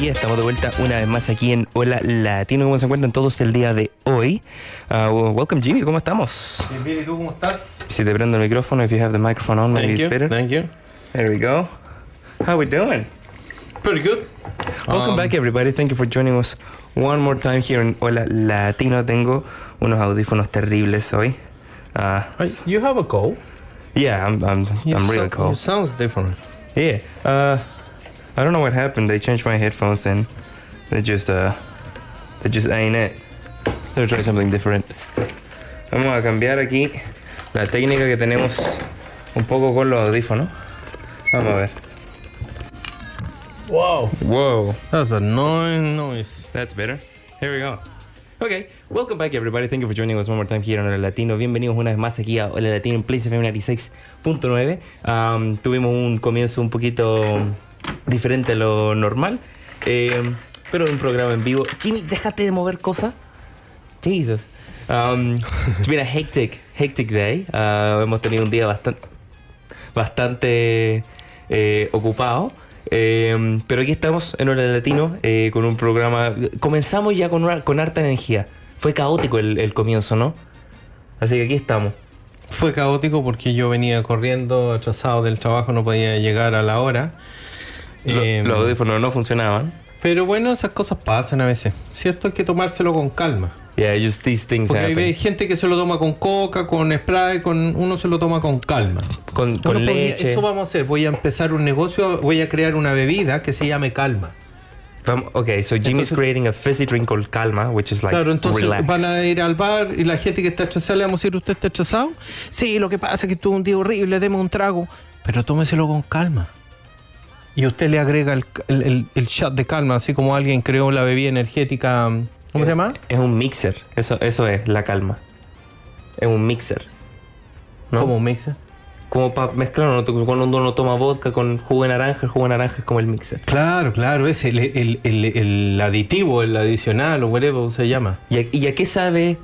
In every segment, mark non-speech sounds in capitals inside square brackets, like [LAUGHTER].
Y estamos de vuelta una vez más aquí en Hola Latino. ¿Cómo se encuentran todos el día de hoy? Uh, welcome Jimmy, ¿cómo estamos? Bien, bien, ¿y tú cómo estás? Si te prendo el micrófono, if you have the microphone on, maybe Thank it's you, better. thank you. There we go. How we doing? Pretty good. Welcome Um, back everybody. Thank you for joining us one more time here in Hola Latino. Tengo unos audífonos terribles hoy. Uh, You have a cold. yeah, I'm, I'm, You I'm really cold. You sounds different. Yeah. Uh, I don't know what happened. They changed my headphones and they just uh, they just ain't it. They'll try something different. Vamos a cambiar aquí la técnica que tenemos un poco con los audífonos. Vamos a ver. Wow. Whoa. That's annoying noise. That's better. Here we go. Okay, welcome back everybody. Thank you for joining us one more time here on Hola Latino. Bienvenidos una vez más aquí a Hola Latino en Place FM 96.9. Um, tuvimos un comienzo un poquito diferente a lo normal, eh, pero un programa en vivo. Jimmy, déjate de mover cosas. Jesus. Um, it's been a hectic, hectic day. Uh, hemos tenido un día bastante, bastante eh, ocupado. Eh, pero aquí estamos en Hora Latino eh, con un programa. Comenzamos ya con, una- con harta energía. Fue caótico el, el comienzo, ¿no? Así que aquí estamos. Fue caótico porque yo venía corriendo, atrasado del trabajo, no podía llegar a la hora. Lo- Eh, los audífonos no funcionaban. pero bueno, esas cosas pasan a veces. ¿Cierto? Hay que tomárselo con calma. Yeah, just these things Porque hay happen. gente que se lo toma con coca, con spray, con uno se lo toma con calma. Con, con leche. Eso vamos a hacer. Voy a empezar un negocio, voy a crear una bebida que se llame calma. Okay, so Jimmy's Entonces- creating a fizzy drink called Calma, which is like claro, entonces relax. van a ir al bar y la gente que está atrasada le vamos a decir, ¿usted está atrasado? Sí, lo que pasa es que tuvo un día horrible, deme un trago, pero tómeselo con calma. Y usted le agrega el, el- el- el shot de calma, así como alguien creó la bebida energética, ¿cómo se llama? Es un mixer. Eso, eso es la calma. Es un mixer. ¿no? Como un mixer. Como para mezclar, ¿no? cuando uno toma vodka con jugo de naranja, el jugo de naranja es como el mixer. Claro, claro, es el, el- el- el aditivo, el adicional o whatever se llama. ¿Y a, y a qué sabe?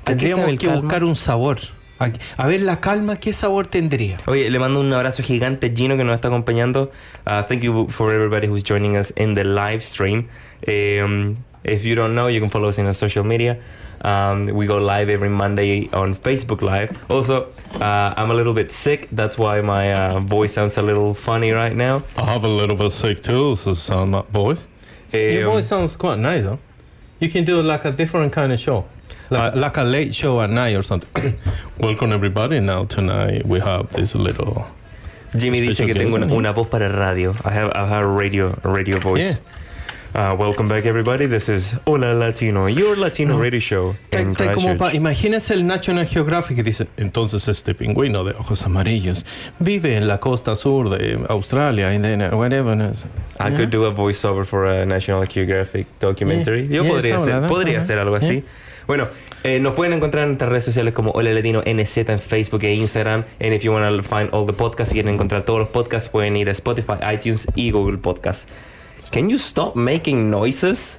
¿A qué Tendríamos sabe que calma? buscar un sabor. A, a ver, la calma, ¿qué sabor tendría? Oye, le mando un abrazo gigante a Gino que nos está acompañando. Uh, thank you for everybody who's joining us in the live stream. Um, if you don't know, you can follow us in our social media. Um, we go live every Monday on Facebook Live. Also, uh, I'm a little bit sick. That's why my uh, voice sounds a little funny right now. I have a little bit sick too, so sound that voice. Your Um, voice sounds quite nice, though. You can do like a different kind of show, like, like a late show at night or something. [COUGHS] Welcome everybody. Now tonight we have this little. Jimmy dice que tengo una, ¿no? una voz para radio. I have, I have a radio, a radio voice. Uh, welcome back, everybody. This is Hola Latino, your Latino radio show. In como pa- imagínense el National Geographic que dice, entonces este pingüino de ojos amarillos vive en la costa sur de Australia, y de whatever. I could do a voiceover for a National Geographic documentary. Yeah, Yo yeah, podría, hacer, podría hacer algo así. Bueno, eh, nos pueden encontrar en nuestras redes sociales como Hola Latino NZ en Facebook e Instagram. And if you want to find all the podcasts, si quieren encontrar todos los podcasts, pueden ir a Spotify, iTunes y Google Podcasts. Can you stop making noises?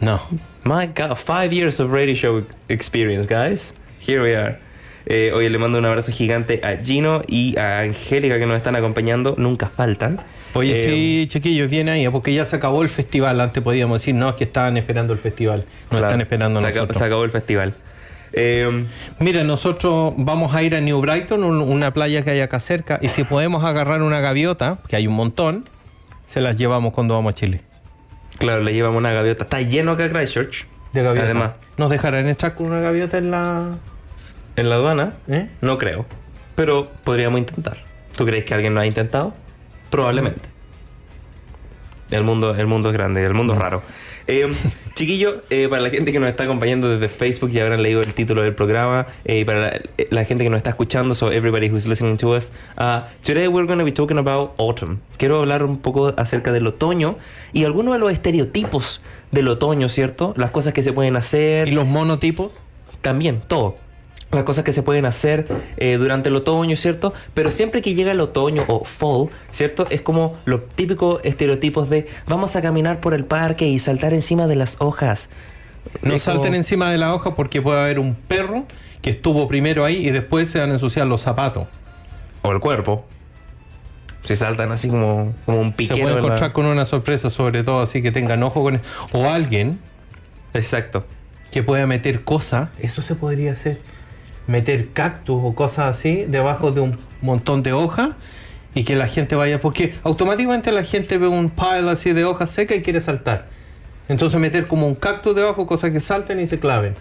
No. My God, five years of radio show experience, guys. Here we are. Eh, oye, le mando un abrazo gigante a Gino y a Angélica que nos están acompañando. Nunca faltan. Oye, Eh, sí, chiquillos, viene ahí, porque ya se acabó el festival. Antes podíamos decir, no, es que estaban esperando el festival. No claro, están esperando se, acabó, nosotros. se acabó el festival. Eh, Mira, nosotros vamos a ir a New Brighton, un- una playa que hay acá cerca, y si podemos agarrar una gaviota, que hay un montón, se las llevamos cuando vamos a Chile. claro, le llevamos una gaviota. Está lleno acá Christchurch. De gaviota. Además, ¿Nos dejarán entrar con una gaviota en la...? En la aduana, ¿Eh? no creo. Pero podríamos intentar. ¿Tú crees que alguien lo ha intentado? Probablemente. El mundo, el mundo es grande, el mundo es raro. Eh, [LAUGHS] chiquillo, eh, para la gente que nos está acompañando desde Facebook y habrán leído el título del programa, eh, y para la, la gente que nos está escuchando, so everybody who's listening to us, uh, today we're going to be talking about autumn. Quiero hablar un poco acerca del otoño y algunos de los estereotipos del otoño, ¿cierto? Las cosas que se pueden hacer. ¿Y los monotipos? También, todo. Las cosas que se pueden hacer eh, durante el otoño, ¿cierto? Pero siempre que llega el otoño o fall, ¿cierto? Es como los típicos estereotipos de vamos a caminar por el parque y saltar encima de las hojas. No Es como- salten encima de la hoja porque puede haber un perro que estuvo primero ahí y después se van a ensuciar los zapatos. O el cuerpo. Si saltan así como, como un Se piquero. puede en la- encontrar con una sorpresa, sobre todo así que tengan ojo con... O alguien Exacto. que pueda meter cosas, eso se podría hacer. Meter cactus o cosas así debajo de un montón de hojas y que la gente vaya, porque automáticamente la gente ve un pile así de hojas secas y quiere saltar. Entonces meter como un cactus debajo, cosas que salten y se claven.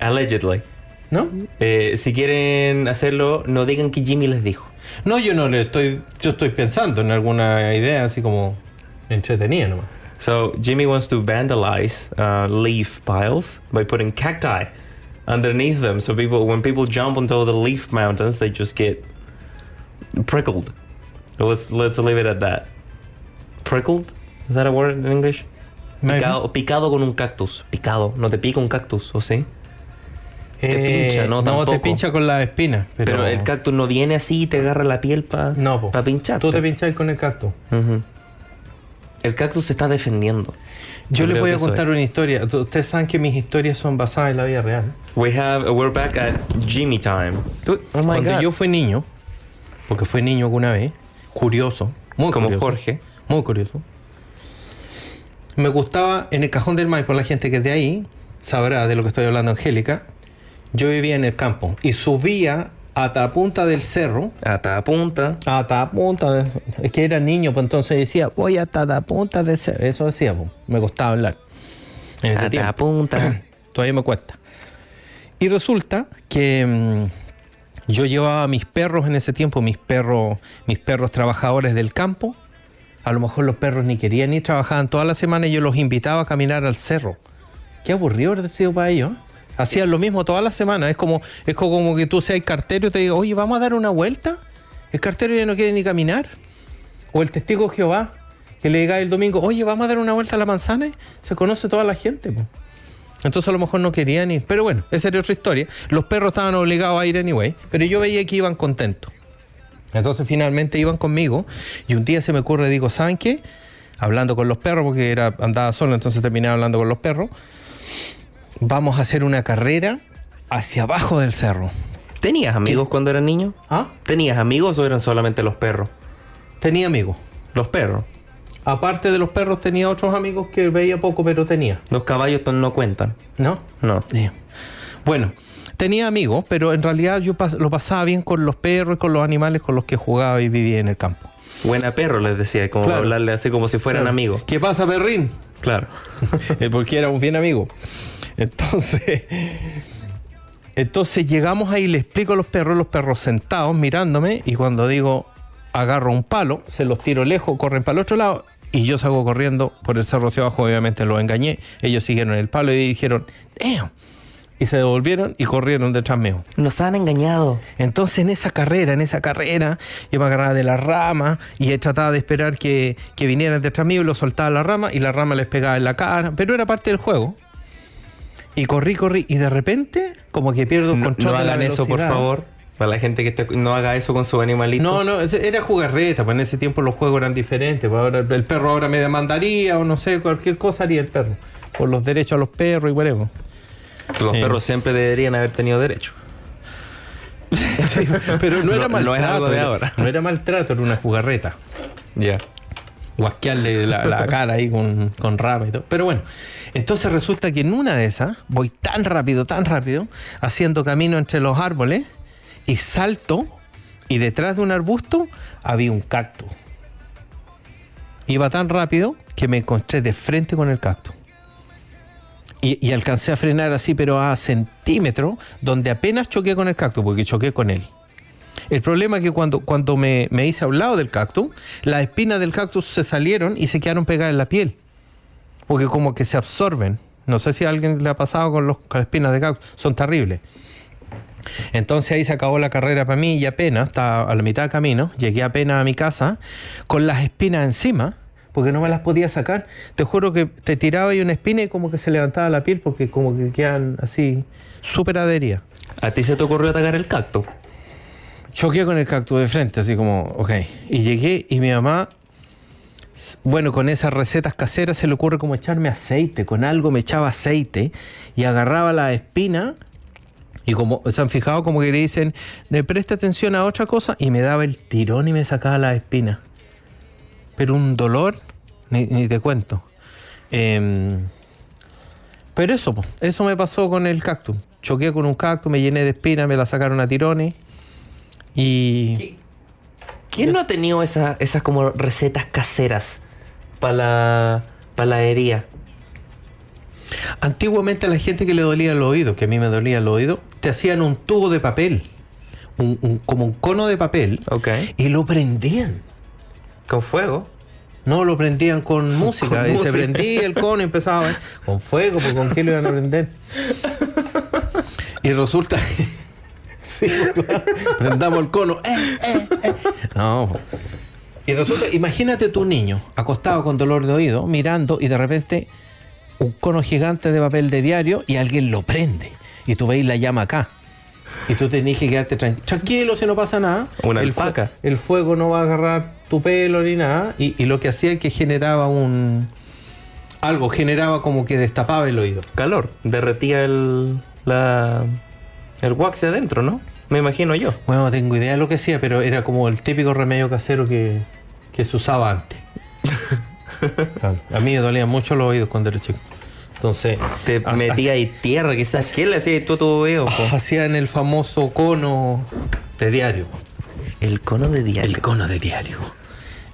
Allegedly. ¿No? Eh, si quieren hacerlo, no digan que Jimmy les dijo. No, yo no le estoy, yo estoy pensando en alguna idea así como entretenida nomás. So Jimmy wants to vandalize uh, leaf piles by putting cacti underneath them. So people, when people jump onto the leaf mountains, they just get prickled. Let's let's leave it at that. Prickled? Is that a word in English? Picado, picado con un cactus. Picado. No te pica un cactus, ¿o sí? Te pincha, no, te tampoco. pincha con las espinas. Pero, Pero, el cactus no viene así y te agarra la piel para No, po. pinchar. Tú te pincháis con el cactus. El cactus se está defendiendo. Yo les voy a contar una historia. Ustedes saben que mis historias son basadas en la vida real. We have we're back at Jimmy time. Dude, oh my Cuando god. yo fui niño, porque fui niño alguna vez, curioso, muy Como curioso, Jorge. muy curioso. Me gustaba en el cajón del Maipo, la gente que es de ahí sabrá de lo que estoy hablando, Angélica. Yo vivía en el campo y subía hasta la punta del cerro, Hasta punta. hasta la punta, de- es que era niño, pues entonces decía, voy hasta la punta del cerro. Eso decía, pues, me gustaba hablar. En ese Hasta tiempo. punta. [CLEARS THROAT] Todavía me cuesta. Y resulta que mm, yo llevaba a mis perros en ese tiempo, mis perros, mis perros trabajadores del campo. A lo mejor los perros ni querían ni trabajaban toda la semana y yo los invitaba a caminar al cerro. Qué aburrido haber sido para ellos. Hacían lo mismo toda la semana. Es como, es como que tú seas cartero y te digas, oye, vamos a dar una vuelta. El cartero ya no quiere ni caminar. O el testigo Jehová, que le diga el domingo, oye, vamos a dar una vuelta a la manzana. Se conoce toda la gente. Entonces a lo mejor no querían ir. Pero bueno, esa era otra historia. Los perros estaban obligados a ir anyway, pero yo veía que iban contentos. Entonces finalmente iban conmigo y un día se me ocurre, digo, ¿saben qué? Hablando con los perros, porque era, andaba solo, entonces terminé hablando con los perros. Vamos a hacer una carrera hacia abajo del cerro. ¿Tenías amigos cuando eras niño? ¿Ah? ¿Tenías amigos o eran solamente los perros? Tenía amigos. Los perros. Aparte de los perros tenía otros amigos que veía poco, pero tenía. Los caballos no cuentan. ¿No? No. Sí. Bueno, tenía amigos, pero en realidad yo pas- lo pasaba bien con los perros y con los animales con los que jugaba y vivía en el campo. Buena perro les decía, como Claro. hablarle así como si fueran Claro. amigos. ¿Qué pasa, perrín? Claro. [LAUGHS] Porque éramos bien amigos. Entonces, [LAUGHS] entonces llegamos ahí, le explico a los perros, los perros sentados mirándome, y cuando digo agarro un palo, se los tiro lejos, corren para el otro lado, Y yo salgo corriendo por el cerro hacia abajo, obviamente los engañé. Ellos siguieron el palo y dijeron, damn. Y se devolvieron y corrieron detrás mío. Nos han engañado. Entonces en esa carrera, en esa carrera, yo me agarraba de la rama y trataba de esperar que, que vinieran detrás mío y lo soltaba la rama y la rama les pegaba en la cara, pero era parte del juego. Y corrí, corrí y de repente como que pierdo el No, control. no de la hagan eso, por favor. Para la gente que no haga eso con sus animalitos. No, no, era jugarreta, pues en ese tiempo los juegos eran diferentes. pues ahora el perro ahora me demandaría o no sé, cualquier cosa haría el perro. Por los derechos a los perros y whatever. Los Sí. perros siempre deberían haber tenido derecho. [LAUGHS] Pero no era No- no es maltrato. algo de era- ahora. No era maltrato, era una jugarreta. Ya. guasquearle la, la cara ahí con, con rama y todo. Pero bueno, entonces resulta que en una de esas voy tan rápido, tan rápido, haciendo camino entre los árboles y salto y detrás de un arbusto había un cactus. Iba tan rápido que me encontré de frente con el cactus. Y, alcancé a frenar así, pero a centímetros, donde apenas choqué con el cactus, porque choqué con él. El problema es que cuando, cuando me, me hice a un lado del cactus, las espinas del cactus se salieron y se quedaron pegadas en la piel. Porque como que se absorben. No sé si a alguien le ha pasado con, los, con las espinas de cactus. Son terribles. Entonces ahí se acabó la carrera para mí y apenas, estaba a la mitad de camino, llegué apenas a mi casa con las espinas encima, porque no me las podía sacar. Te juro que te tiraba ahí una espina y como que se levantaba la piel porque como que quedan así súper adheridas. ¿A ti se te ocurrió atacar el cactus? Choqué con el cactus de frente, así como, ok. Y llegué y mi mamá, bueno, con esas recetas caseras se le ocurre como echarme aceite, con algo me echaba aceite y agarraba la espina y como se han fijado como que le dicen, presta atención a otra cosa y me daba el tirón y me sacaba la espina. Pero un dolor, ni, te cuento. Em, pero eso, eso me pasó con el cactus. Choqué con un cactus, me llené de espinas, me la sacaron a tirones. Y ¿Quién no ha tenido esa- esas como recetas caseras para la, pa la herida? antiguamente a la gente que le dolía el oído, que a mí me dolía el oído, te hacían un tubo de papel, un- un- como un cono de papel, Ok. y lo prendían. Con fuego. No, lo prendían con [LAUGHS] música. y música. se prendía el cono y empezaba ¿eh? con fuego, pues con qué lo iban a prender. [LAUGHS] Y resulta que. Sí, prendamos el cono. eh, eh, eh. No. Y resulta, imagínate tu niño acostado con dolor de oído, mirando, y de repente un cono gigante de papel de diario y alguien lo prende. Y tú veis la llama acá. Y tú tenés que quedarte tran- tranquilo si no pasa nada. Una el, fu- alpaca. el fuego no va a agarrar tu pelo ni nada. Y, y lo que hacía es que generaba un. Algo, generaba como que destapaba el oído. Calor. Derretía el, la, el wax de adentro, ¿no? Me imagino yo. Bueno, no tengo idea de lo que hacía, pero era como el típico remedio casero que, que se usaba antes. [LAUGHS] Claro, A mí me dolían mucho los oídos cuando era chico. Entonces, Te metía ahí tierra, quizás. ¿Qué le hacías tú a tu oído? [LAUGHS] hacían el famoso cono de diario. El cono de diario. El cono de diario.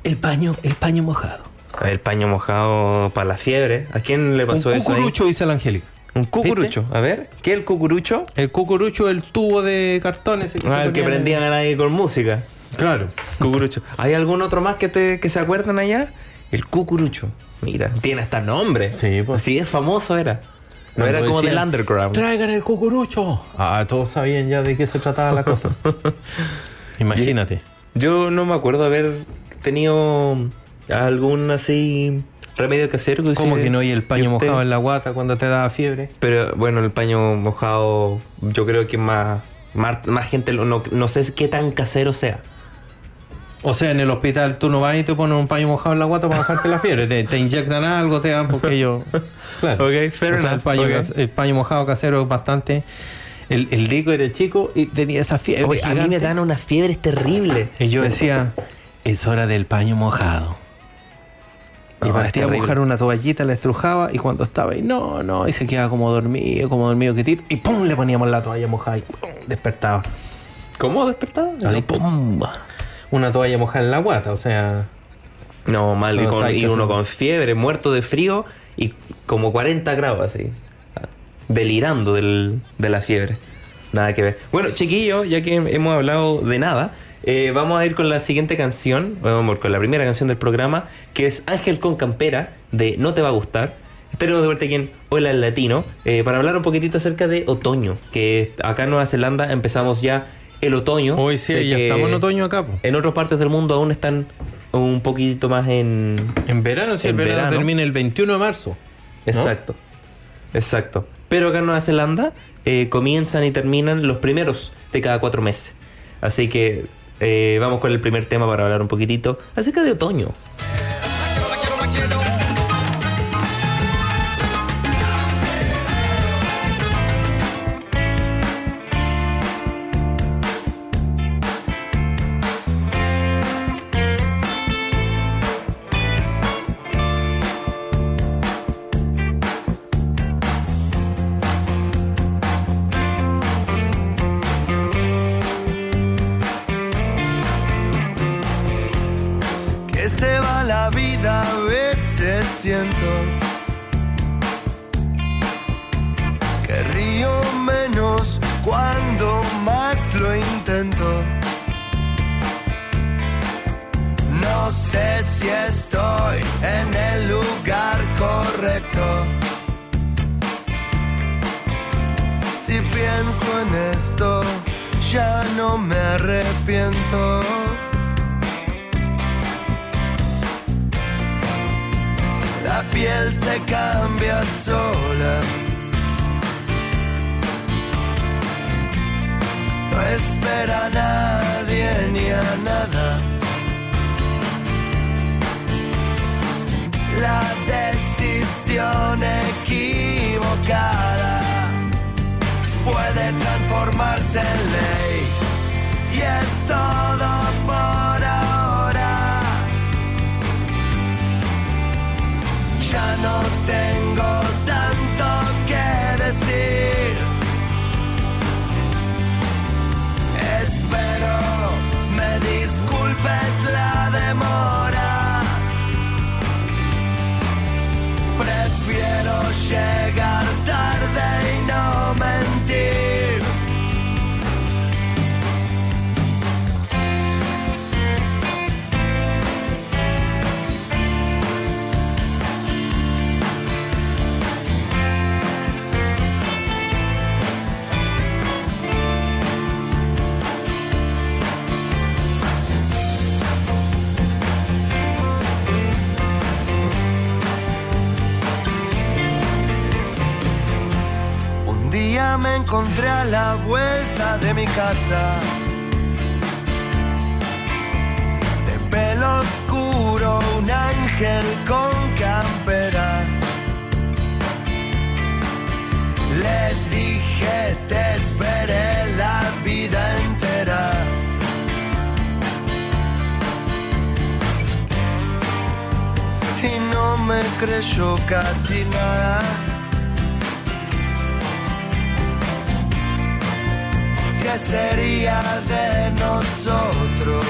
El paño, el paño mojado. El paño mojado para la fiebre. ¿A quién le pasó un eso cucurucho, dice la Angélica. Un cucurucho. A ver, ¿qué es el cucurucho? El cucurucho, el tubo de cartón ese Ah, el que en- prendían ahí con música. Claro. Cucurucho. ¿Hay algún otro más que, te, que se acuerdan allá? El cucurucho. Mira, tiene hasta nombre. Sí, pues. Así de famoso era. No era como del decían, underground. Traigan el cucurucho. Ah, todos sabían ya de qué se trataba la cosa. [LAUGHS] Imagínate. Yo no me acuerdo haber tenido algún así remedio casero que ¿Cómo usted- que no? Y el paño usted- mojado en la guata cuando te daba fiebre. Pero bueno, el paño mojado, yo creo que más, más, más gente, no, no sé qué tan casero sea. O sea, en el hospital tú no vas y te pones un paño mojado en la guata para bajarte la fiebre. Te, te inyectan algo, te dan porque ellos. Claro. Ok, fair O sea, el, paño, el mojado casero es bastante. El, el Rico era chico y tenía esa fiebre. Oye, a mí me dan unas fiebres terribles. Y yo decía, es hora del paño mojado. Y No, es partía a terrible. buscar una toallita, la estrujaba y cuando estaba ahí, no, no, y se quedaba como dormido, como dormido que y pum, le poníamos la toalla mojada y pum, despertaba. ¿Cómo despertaba? Así, pum, una toalla mojada en la guata, o sea, No, mal. y, con- y uno con fiebre, muerto de frío y como 40 grados así. Delirando del- de la fiebre. Nada que ver. Bueno, chiquillos, ya que hemos hablado de nada, eh, vamos a ir con la siguiente canción, vamos a ir con la primera canción del programa, que es Ángel con Campera, de No Te Va a Gustar. Estaremos de vuelta aquí en Hola el Latino, eh, para hablar un poquitito acerca de otoño, que acá en Nueva Zelanda empezamos ya el otoño. Hoy sí, Sé ya estamos en otoño acá. po. En otras partes del mundo aún están un poquito más en... En verano, sí, En el verano, verano. termina el 21 de marzo. Exacto, exacto. Pero acá en Nueva Zelanda eh, comienzan y terminan los primeros de cada cuatro meses. Así que eh, vamos con el primer tema para hablar un poquitito acerca de otoño. Espera a nadie ni a nada. La decisión equivocada puede transformarse en ley. Y es todo por ahora. ya no tengo encontré a la vuelta de mi casa. De pelo oscuro, un ángel con campera. Le dije, te esperé la vida entera. Y no me creyó casi nada. ¿Qué sería de nosotros?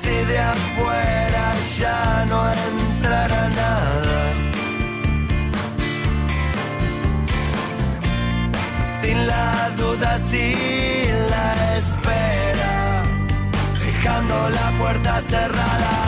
Si de afuera ya no entrara nada. Sin la duda, sin la espera, dejando la puerta cerrada.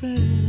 say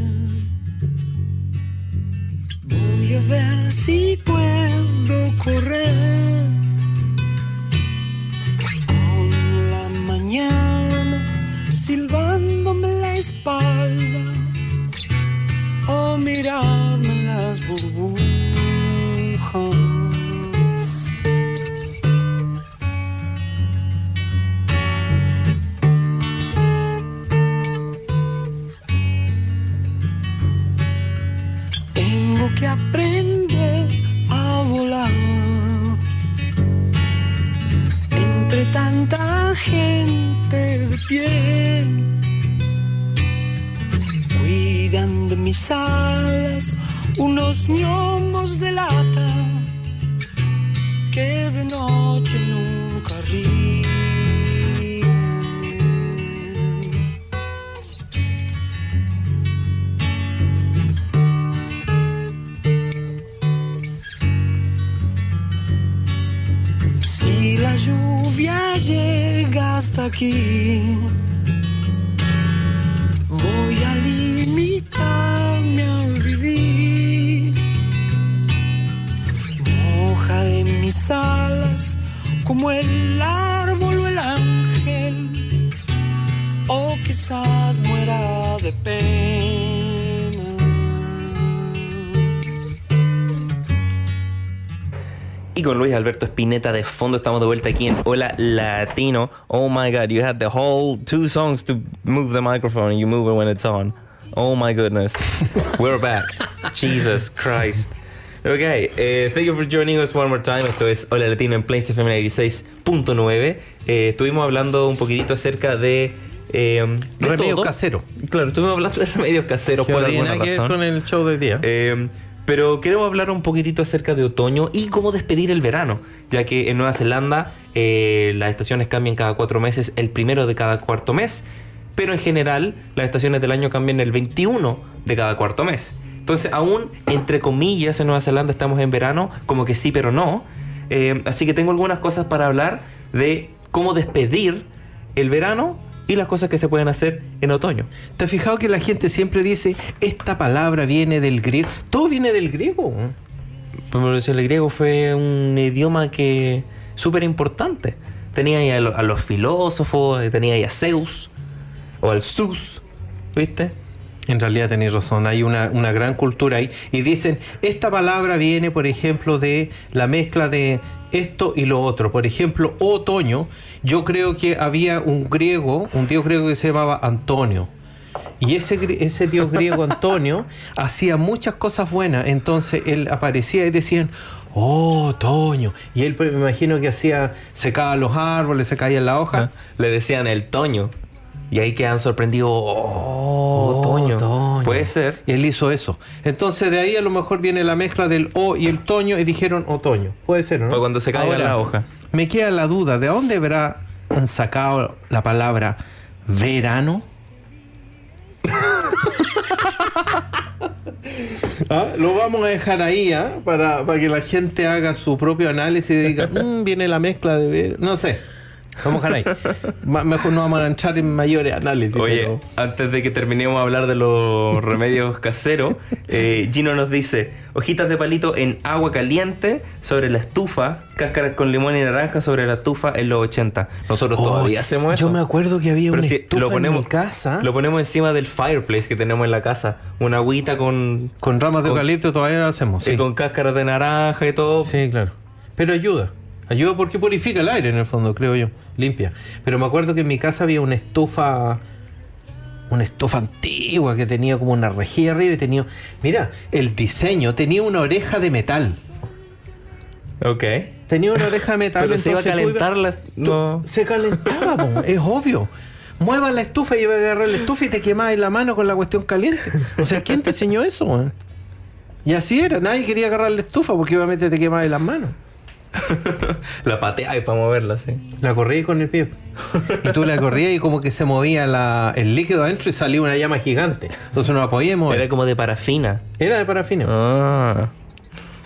con Luis Alberto Spinetta de fondo estamos de vuelta aquí en Hola Latino. Oh my god, you had the whole two songs to move the microphone and you move it when it's on. Oh my goodness. [LAUGHS] We're back. Jesus Christ. Okay, eh, thank you for joining us one more time. Esto es Hola Latino en Plains FM 96.9. Eh, estuvimos hablando un poquitito acerca de... Eh, de Remedio todo. casero. Claro, estuvimos hablando de remedios caseros por alguna nada que ver razón. con el show del día. Eh, pero queremos hablar un poquitito acerca de otoño y cómo despedir el verano, ya que en Nueva Zelanda eh, las estaciones cambian cada cuatro meses, el primero de cada cuarto mes, pero en general las estaciones del año cambian el 21 de cada cuarto mes. Entonces, aún entre comillas en Nueva Zelanda estamos en verano, como que sí, pero no. Eh, así que tengo algunas cosas para hablar de cómo despedir el verano y las cosas que se pueden hacer en otoño. ¿Te has fijado que la gente siempre dice, esta palabra viene del griego? Todo viene del griego. Pero si el griego fue un idioma que súper importante. Tenía ahí a, lo- a los filósofos, eh, tenía ahí a Zeus o al Zeus, ¿viste? En realidad tenéis razón, hay una, una gran cultura ahí. Y dicen, esta palabra viene, por ejemplo, de la mezcla de esto y lo otro. Por ejemplo, otoño, yo creo que había un griego, un dios griego que se llamaba Antonio. Y ese, ese dios griego [LAUGHS] Antonio hacía muchas cosas buenas. Entonces él aparecía y decían, oh, otoño. Y él pues, me imagino que hacía, secaba los árboles, se caía la hoja. Le decían el Toño. Y ahí quedan sorprendidos. Oh, otoño. otoño. Puede ser. Y él hizo eso. Entonces de ahí a lo mejor viene la mezcla del O y el toño y dijeron otoño. Puede ser, ¿no? Para cuando se caiga la hoja. Me queda la duda, ¿de dónde habrá sacado la palabra verano? [LAUGHS] Ah, Lo vamos a dejar ahí ¿ah? para, para que la gente haga su propio análisis y diga, "Mm, viene la mezcla de ver, no sé. Vamos a dejar ahí. Ma- Mejor no vamos a entrar en mayores análisis. Oye, pero- antes de que terminemos de hablar de los remedios caseros, eh, Gino nos dice, hojitas de palito en agua caliente sobre la estufa, cáscaras con limón y naranja sobre la estufa en los 80. Nosotros Oh, todavía hacemos eso. Yo me acuerdo que había Pero una si estufa lo ponemos, en mi casa Lo ponemos encima del fireplace que tenemos en la casa. Una agüita con, con ramas de eucalipto todavía lo hacemos. y Sí. con cáscaras de naranja y todo. sí, claro. Pero ayuda. Ayuda porque purifica el aire en el fondo, creo yo. Limpia. Pero me acuerdo que en mi casa había una estufa. Una estufa antigua que tenía como una rejilla arriba y tenía. Mira, el diseño tenía una oreja de metal. Ok. Tenía una oreja de metal. [LAUGHS] Pero se iba a calentar la- no. Se calentaba, po, [LAUGHS] es obvio. Mueva la estufa y iba a agarrar la estufa y te quemabas la mano con la cuestión caliente. O sea, ¿quién te enseñó eso? Y así era, nadie quería agarrar la estufa porque obviamente te quemabas las manos. [LAUGHS] la patea y para moverla, sí. La corría con el pie. Y tú la corrías y como que se movía la- el líquido adentro y salía una llama gigante. Entonces no la podías mover. Era como de parafina. Era de parafina. Ah. [LAUGHS]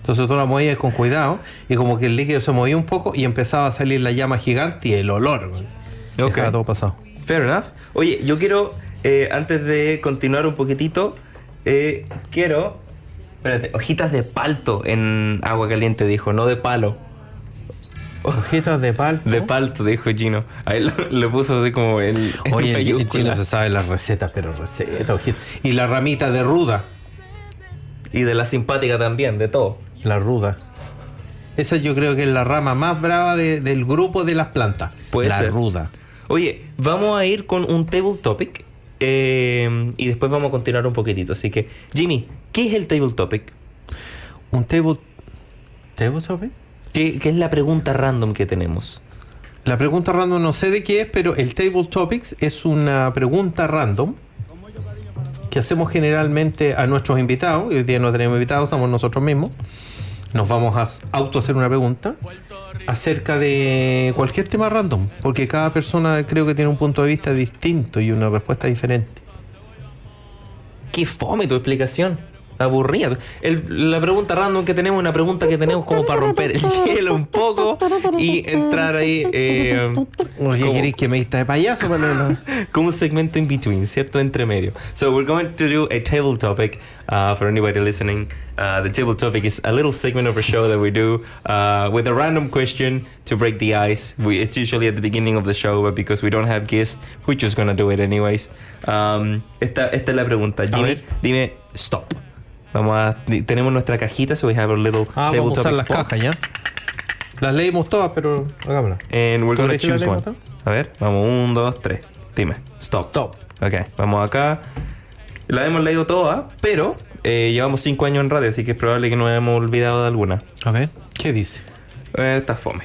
Entonces tú la movías con cuidado y como que el líquido se movía un poco y empezaba a salir la llama gigante y el olor. güey. Ok. Dejaba todo pasado. Fair enough. Oye, yo quiero eh, antes de continuar un poquitito, eh, quiero. Espérate, hojitas de palto en agua caliente, dijo, no de palo. Hojitas de palto. De palto, dijo Gino. Ahí lo, lo puso así como el. en Oye, el, chino se sabe las recetas, pero recetas, hojitas. Y la ramita de ruda. Y de la simpática también, de todo. La ruda. Esa yo creo que es la rama más brava de- del grupo de las plantas. Puede la ser. ruda. Oye, vamos a ir con un table topic. Eh, y después vamos a continuar un poquitito. Así que, Jimmy, ¿qué es el table topic? Un table... ¿Table topic? ¿Qué, qué es la pregunta random que tenemos? La pregunta random no sé de qué es, pero el Table Topics es una pregunta random que hacemos generalmente a nuestros invitados. Hoy día no tenemos invitados, somos nosotros mismos. Nos vamos a auto hacer una pregunta acerca de cualquier tema random, porque cada persona creo que tiene un punto de vista distinto y una respuesta diferente. Qué fome tu explicación. Aburrida. El- la pregunta random que tenemos es una pregunta que tenemos como para romper el hielo un poco y entrar ahí eh, Oye, como, ¿queréis que me dista de payaso? leerlo? [LAUGHS] como un segmento in between, ¿cierto? Entre medio. So we're going to do a table topic uh, for anybody listening. Uh, the table topic is a little segment of a show that we do uh, with a random question to break the ice. We, it's usually at the beginning of the show, but because we don't have guests, we're just going to do it anyways. Um, esta, esta es la pregunta. Ver. dime stop. Vamos a, tenemos nuestra cajita, so we have a little Ah, table vamos a usar las box. cajas ya. Las leímos todas, pero hagámoslas. And we're ¿Tú gonna choose one. A ver, vamos, un, dos, tres. Dime, stop. Stop. Ok, vamos acá. La hemos leído toda, pero eh, llevamos cinco años en radio, así que es probable que nos hayamos olvidado de alguna. A ver, ¿qué dice? Eh, Esta es fome.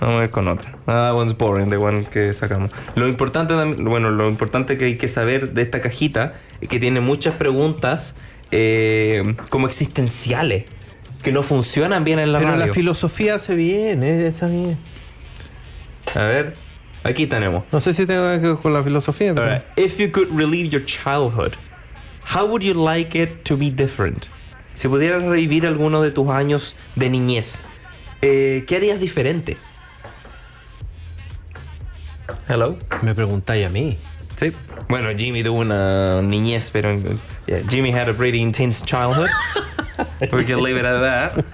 Vamos a ver con otra. Ah, one's boring, the one que sacamos. Lo importante, bueno, lo importante que hay que saber de esta cajita es que tiene muchas preguntas eh, como existenciales que no funcionan bien en la Pero radio. la filosofía hace bien, eh, esa bien. A ver, aquí tenemos. No sé si tengo que ver con la filosofía, pero... If you could relive your childhood, how would you like it to be different? Si pudieras revivir alguno de tus años de niñez, eh, ¿qué harías diferente? Hello. Me preguntáis a mí. Sí. Bueno, Jimmy tuvo una niñez, pero yeah, Jimmy had a pretty intense childhood. [LAUGHS] We can leave it at that.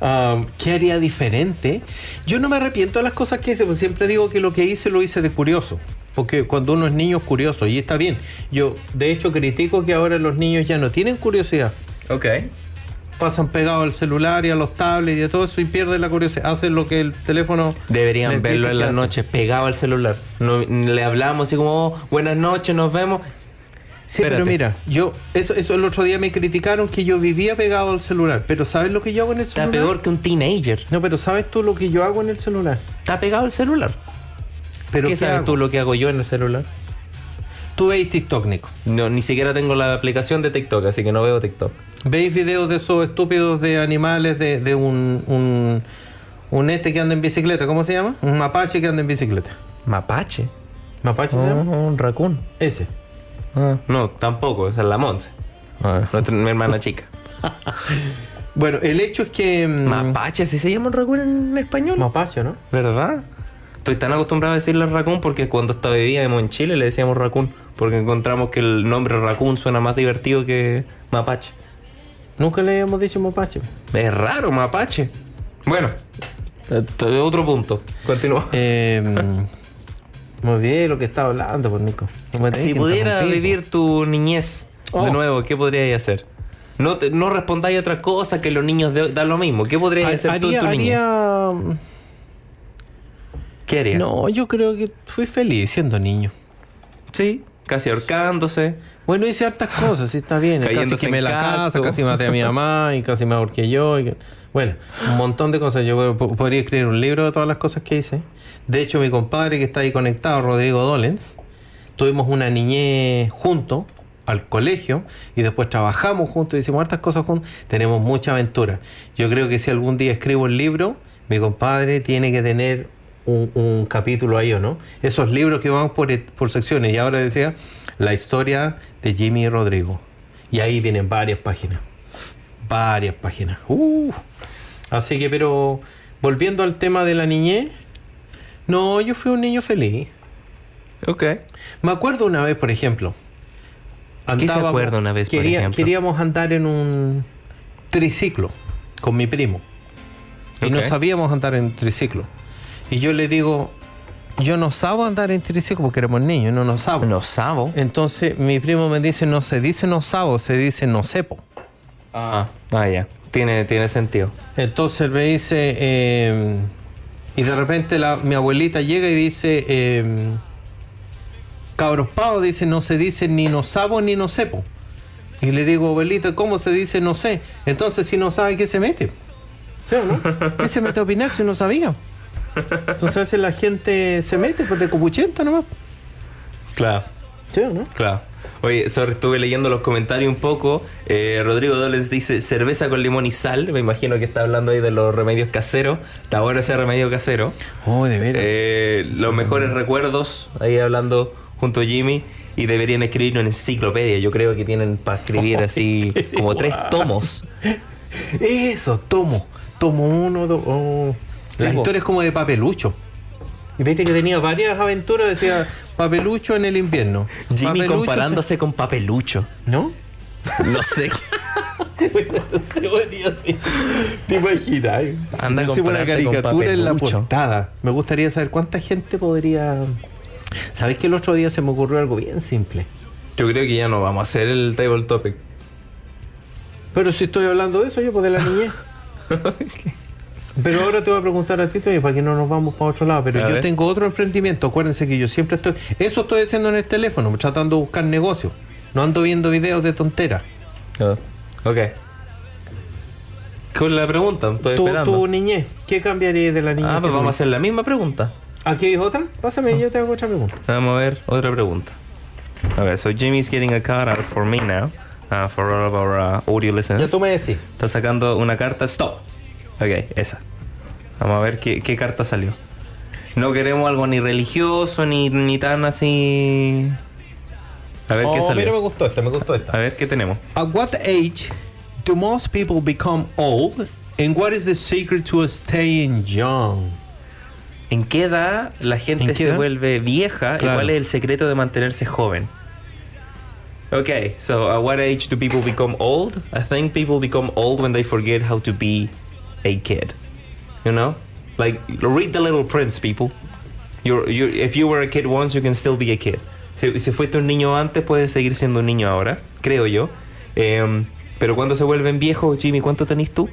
Um, ¿Qué haría diferente? Yo no me arrepiento de las cosas que hice, pues siempre digo que lo que hice lo hice de curioso. Porque cuando uno es niño es curioso y está bien. Yo, de hecho, critico que ahora los niños ya no tienen curiosidad. Okay. Pasan pegados al celular y a los tablets y a todo eso y pierden la curiosidad. Hacen lo que el teléfono. Deberían verlo en las noches, pegado al celular. No, le hablamos así como, "Oh, buenas noches, nos vemos. Sí, pero mira, yo, eso, eso el otro día me criticaron que yo vivía pegado al celular. Pero ¿sabes lo que yo hago en el Está celular? peor que un teenager. No, pero ¿sabes tú lo que yo hago en el celular? Está pegado al celular. Pero ¿Qué, sabes hago? tú lo que hago yo en el celular? Tú veis TikTok, Nico. No, ni siquiera tengo la aplicación de TikTok, así que no veo TikTok. ¿Veis videos de esos estúpidos de animales de, de un, un, un este que anda en bicicleta? ¿Cómo se llama? Un mapache que anda en bicicleta. Mapache. ¿Mapache se Oh, llama? un raccoon. Ese. Ah, no, tampoco, esa es la Monse. Nuestra- mi hermana chica. [LAUGHS] Bueno, el hecho es que... mm, Mapache, ¿así se llama un raccoon en español? Mapache, ¿no? ¿Verdad? Estoy tan acostumbrado a decirle raccoon porque cuando estaba vivíamos en Chile le decíamos raccoon. Porque encontramos que el nombre raccoon suena más divertido que mapache. Nunca le habíamos dicho mapache. Es raro, mapache. Bueno, otro punto. Continúa. [LAUGHS] Eh, mm, muy bien lo que estaba hablando, pues, Nico. No Si pudiera vivir tu niñez de Oh. nuevo, ¿qué podrías hacer? No, te- no respondáis a otra cosa que los niños de dan lo mismo. ¿Qué podrías hacer tú en tu haría, mm, ¿Qué harías? No, yo creo que fui feliz siendo niño. Sí, casi ahorcándose. Bueno, hice hartas cosas, sí, está bien. Casi quemé la casa, casi maté a mi mamá y casi me ahorqué yo. y Bueno, un montón de cosas. Yo po- podría escribir un libro de todas las cosas que hice. De hecho, mi compadre que está ahí conectado, Rodrigo Dolens, tuvimos una niñez juntos al colegio y después trabajamos juntos, hicimos hartas cosas juntos. Tenemos mucha aventura. Yo creo que si algún día escribo un libro, mi compadre tiene que tener un, un capítulo ahí, ¿o no? Esos libros que van por, por secciones. Y ahora decía la historia de Jimmy y Rodrigo. Y ahí vienen varias páginas. Varias páginas. Uh. Así que, pero volviendo al tema de la niñez, no, yo fui un niño feliz. Ok. Me acuerdo una vez, por ejemplo. ¿Qué se acuerda una vez, por quería- ejemplo? Queríamos andar en un triciclo con mi primo. Y no sabíamos andar en triciclo. Y yo le digo, yo no sabo andar en triciclo porque éramos niños, no nos sabo. No sabo. Entonces mi primo me dice, no se dice no sabo, se dice no sepo. Ah, ah, ya. Tiene, tiene sentido. Entonces me dice, eh, y de repente la- mi abuelita llega y dice, eh, cabros pavos, dice, no se dice ni no sabo ni no sepo. Y le digo, abuelita, ¿cómo se dice no sé? Entonces si no sabe, ¿qué se mete? ¿Sí o no? ¿Qué se mete a opinar si no sabía? Entonces a veces la gente se mete pues de copuchenta nomás. Claro. ¿Sí o no? Claro. Oye, sorry, estuve leyendo los comentarios un poco. Eh, Rodrigo Doles dice cerveza con limón y sal. Me imagino que está hablando ahí de los remedios caseros. Está bueno ese remedio casero. Oh, de veras. Eh, los mejores recuerdos, ahí hablando junto a Jimmy. Y deberían escribir una enciclopedia. Yo creo que tienen para escribir [LAUGHS] así como tres tomos. Eso, tomo. Tomo uno, dos. oh. Sí, po. historias como de papelucho. Y viste que tenía varias aventuras, decía papelucho en el invierno. Jimmy Papelucho comparándose con papelucho. ¿No? No sé. Se ponía así. ¿Te imaginas? Anda una caricatura en la portada. Me gustaría saber cuánta gente podría. ¿Sabes que el otro día se me ocurrió algo bien simple? Yo creo que ya no vamos a hacer el table topic. Pero si estoy hablando de eso, yo, pues de la niñez. [LAUGHS] Pero ahora te voy a preguntar a ti, Toño, para que no nos vamos para otro lado. Pero A yo ver. tengo otro emprendimiento. Acuérdense que yo siempre estoy. Eso estoy haciendo en el teléfono, tratando de buscar negocio. No ando viendo videos de tonteras. Ah, ok. Con la pregunta, estoy Tu, esperando. tu niñez, ¿qué cambiaría de la niñez? ah, pues vamos a hacer la misma pregunta. ¿Aquí hay otra? Pásame, yo te hago otra pregunta. Vamos a ver otra pregunta. A ver, so Jimmy's getting a card out for me now. uh, for all of our uh, audio Ya listeners. tú me decís. Está sacando una carta. Stop. Ok, esa. Vamos a ver qué, qué carta salió. No queremos algo ni religioso ni, ni tan así. A ver qué Oh, mira, me salió. gustó esta, me gustó esta. A ver qué tenemos. At what age do most people become old? And what is the secret to staying young? ¿En qué edad la gente ¿En qué se edad? vuelve vieja Claro. y cuál es el secreto de mantenerse joven? Okay, so at what age do people become old? I think people become old when they forget how to be a kid. You know? Like read The Little Prince, people. You're, you're, if you were a kid once, you can still be a kid. Si, si fuiste un niño antes, puedes seguir siendo un niño ahora, creo yo. Em, pero cuando se vuelven viejos, Jimmy, ¿cuánto tenés tú?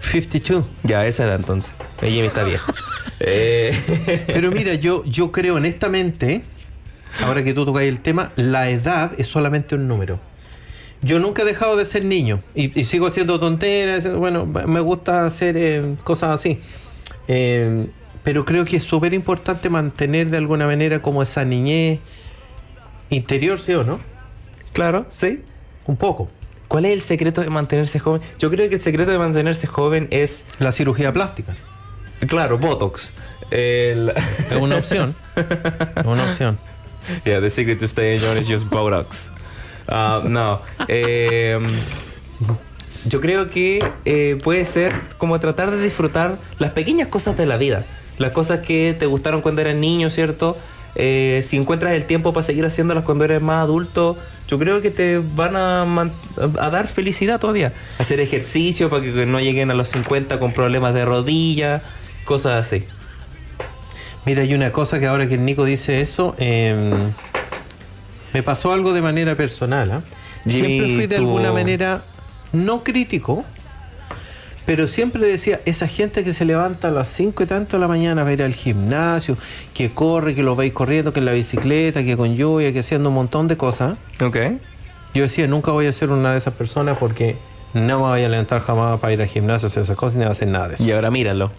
52. Ya, esa edad entonces. Eh, Jimmy está viejo. [LAUGHS] Eh, Pero mira, yo, yo creo honestamente, ahora que tú tocas el tema, la edad es solamente un número. Yo nunca he dejado de ser niño y, y sigo haciendo tonteras. Bueno, me gusta hacer eh, cosas así. Eh, pero creo que es súper importante mantener de alguna manera como esa niñez interior, ¿sí o no? claro, sí. Un poco. ¿Cuál es el secreto de mantenerse joven? Yo creo que el secreto de mantenerse joven es, La cirugía plástica claro, Botox. El... es una opción. [LAUGHS] Es una opción. yeah, the secret to staying young is just Botox. Uh, no. eh, yo creo que eh, puede ser como tratar de disfrutar las pequeñas cosas de la vida. Las cosas que te gustaron cuando eras niño, ¿cierto? Eh, si encuentras el tiempo para seguir haciéndolas cuando eres más adulto, yo creo que te van a, a dar felicidad todavía. Hacer ejercicio para que no lleguen a los 50 con problemas de rodilla, cosas así. Mira, hay una cosa que ahora que Nico dice eso, eh, me pasó algo de manera personal. ¿ah? Jimmy Siempre fui de alguna manera no crítico, pero siempre decía, esa gente que se levanta a las 5 y tanto de la mañana para ir al gimnasio, que corre, que lo veis corriendo, que en la bicicleta, que con lluvia, que haciendo un montón de cosas. Ok. Yo decía, nunca voy a ser una de esas personas porque no me voy a levantar jamás para ir al gimnasio, hacer esas cosas, ni a hacer nada de eso. Y ahora míralo.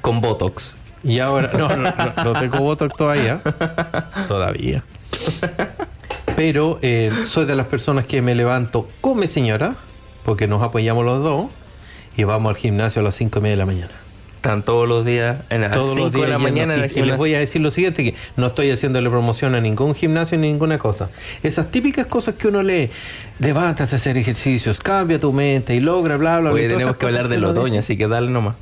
Con Botox. Y ahora, no, no, no, no tengo voto todavía. [LAUGHS] Todavía. [LAUGHS] Pero eh, soy de las personas que me levanto con mi señora, porque nos apoyamos los dos, y vamos al gimnasio a las cinco y media de la mañana. Están todos los días en las 5 de la mañana en el y, les voy gimnasio. a decir lo siguiente, que no estoy haciéndole promoción a ningún gimnasio ni ninguna cosa. Esas típicas cosas que uno lee, levántate a hacer ejercicios, cambia tu mente y logra, bla, bla, bla. Hoy tenemos que hablar del uno otoño, así que dale nomás.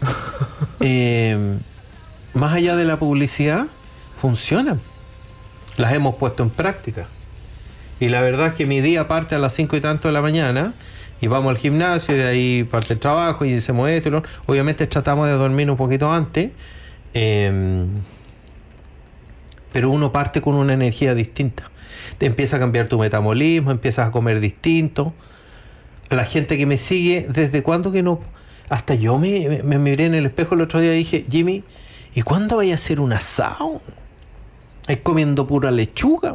[LAUGHS] Eh, más allá de la publicidad, funcionan. Las hemos puesto en práctica. Y la verdad es que mi día parte a las 5 y tanto de la mañana y vamos al gimnasio y de ahí parte el trabajo y hacemos esto y lo. Obviamente tratamos de dormir un poquito antes, em, pero uno parte con una energía distinta. Te empieza a cambiar tu metabolismo, empiezas a comer distinto. La gente que me sigue, ¿desde cuándo que no? Hasta yo me, me- me miré en el espejo el otro día y dije, Jimmy, ¿y cuándo vaya a hacer un asado? Ahí comiendo pura lechuga.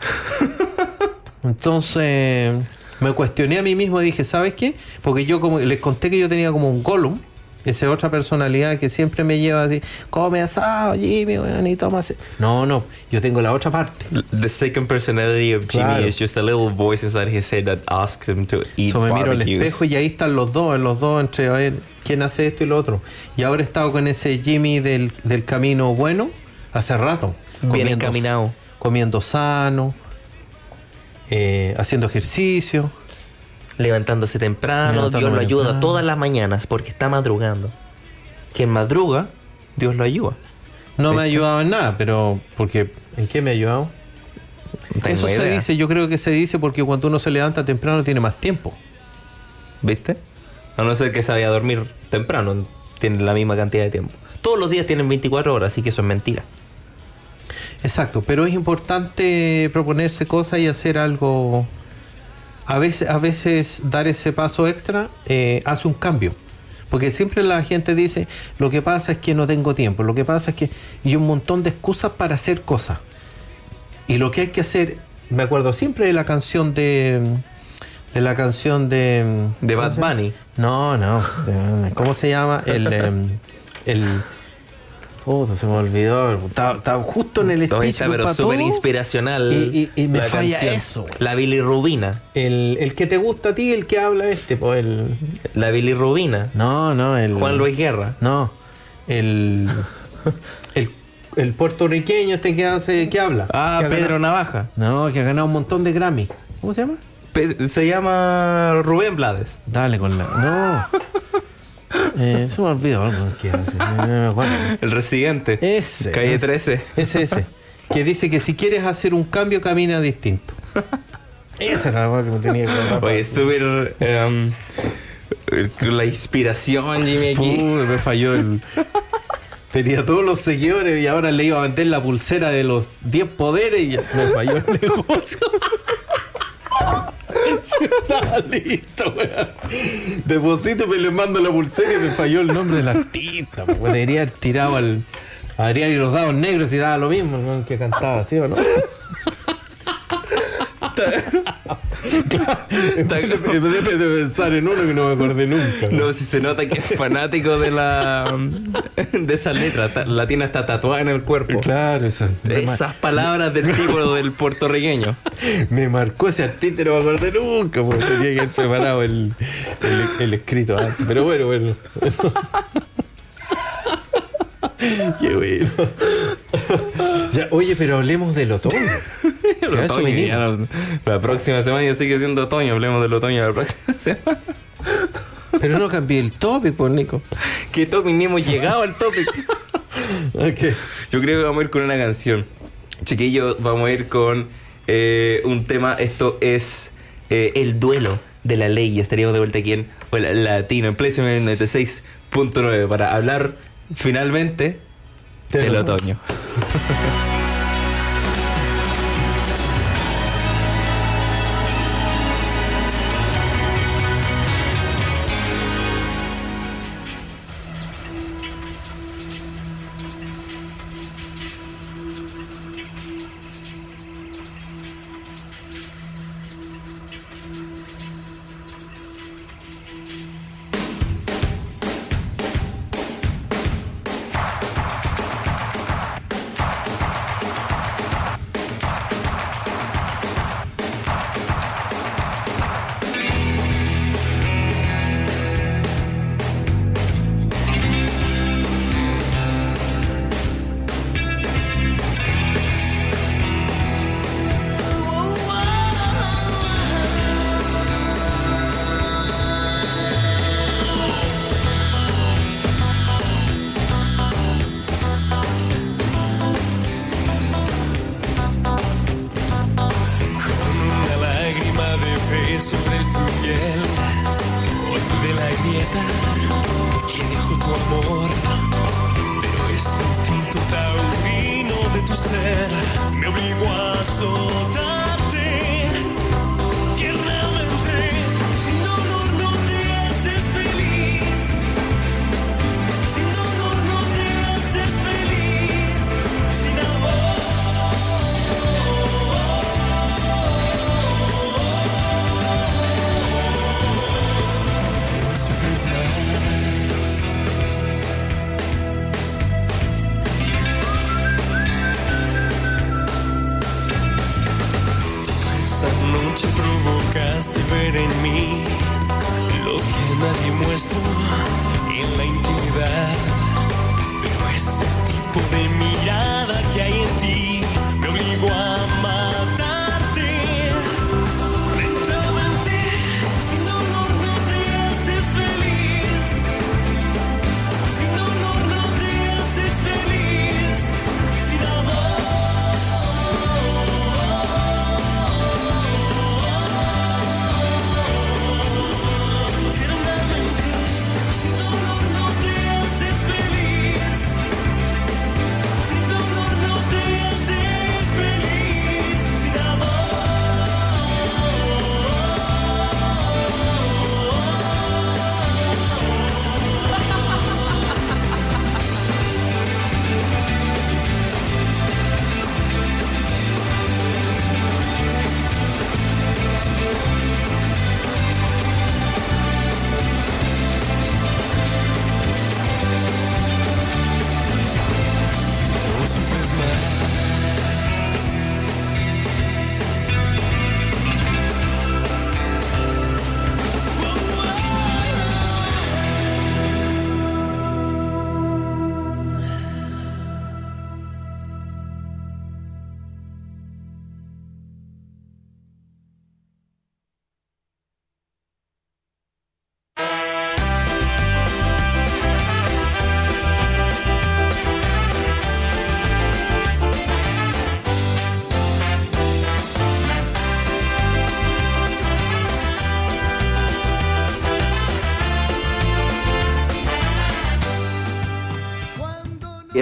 [LAUGHS] Entonces me cuestioné a mí mismo y dije, ¿sabes qué? Porque yo como les conté que yo tenía como un Gollum, esa otra personalidad que siempre me lleva así, come asado, Jimmy, weón, y toma ase-". No, no, yo tengo la otra parte. The second personality of Jimmy Claro. is just a little voice inside his head that asks him to eat So me miro al espejo y ahí están los dos, los dos entre a ver quién hace esto y lo otro. Y ahora he estado con ese Jimmy del, del camino bueno hace rato. Bien Comiendo- encaminado. Comiendo sano, eh, haciendo ejercicio. Levantándose temprano, Dios lo ayuda temprano. todas las mañanas porque está madrugando. Quien madruga, Dios lo ayuda. No me ha ayudado en nada, pero porque ¿en qué me ha ayudado? Tengo Eso se idea. dice, yo creo que se dice porque cuando uno se levanta temprano tiene más tiempo. ¿Viste? A no ser que se vaya a dormir temprano, tiene la misma cantidad de tiempo. Todos los días tienen 24 horas, así que eso es mentira. Exacto, pero es importante proponerse cosas y hacer algo. A veces, a veces dar ese paso extra eh, hace un cambio. Porque siempre la gente dice, lo que pasa es que no tengo tiempo, lo que pasa es que... Y un montón de excusas para hacer cosas. Y lo que hay que hacer, me acuerdo siempre de la canción de... De la canción de... De ¿cómo Bad? Bunny. No, no. ¿Cómo se llama? El... em, el Puta, se me olvidó. Estaba, estaba justo en el speech está, pero para súper inspiracional. Y- y- y me la falla canción. eso. La bilirrubina. El, el que te gusta a ti, el que habla este, pues el... La bilirrubina. No, no, el... Juan Luis Guerra. No, el... [LAUGHS] el, el puertorriqueño este que hace, que habla. Ah, Que Pedro ganado- Navaja. No, que ha ganado un montón de Grammy. ¿Cómo se llama? Pe- se llama Rubén Blades. Dale con la... No. [LAUGHS] Eh, se me olvidó algo que hace. El residente. Ese. Calle 13. Es ese. Que dice que si quieres hacer un cambio, camina distinto. Esa era la que me tenía que. Oye, súper. em, la inspiración, Jimmy, aquí. Pude, me falló el. Tenía todos los seguidores y ahora le iba a vender la pulsera de los 10 poderes y me falló el negocio. Estaba listo, weón. Deposito, me le mando la pulsera y me falló el nombre del artista. pues, Debería haber tirado al Adrián y los dados negros y daba lo mismo weón, que cantaba, ¿sí o no? En vez de- pensar en uno que no me acordé nunca. No, si se nota que es fanático de la. de esa letra. La tiene hasta tatuada en el cuerpo. Claro, esa, Esas palabras del [LAUGHS] tipo del puertorriqueño. Me marcó ese artista no me acordé nunca, porque tenía que haber preparado el, el, el escrito antes. Pero bueno, bueno. [LAUGHS] Qué bueno. Ya, oye, pero hablemos del otoño. [LAUGHS] El otoño, ya no- la próxima semana ya sigue siendo otoño. Hablemos del otoño la próxima [LAUGHS] semana. Pero no cambié el topic, pues, Nico. ¿Qué topic? Ni hemos llegado al topic. [LAUGHS] Ok. Yo creo que vamos a ir con una canción. Chiquillos, vamos a ir con eh, un tema. Esto es eh, el duelo de la ley. Estaríamos de vuelta aquí en Hola Latino, en PlayStation 96.9 para hablar finalmente del otoño.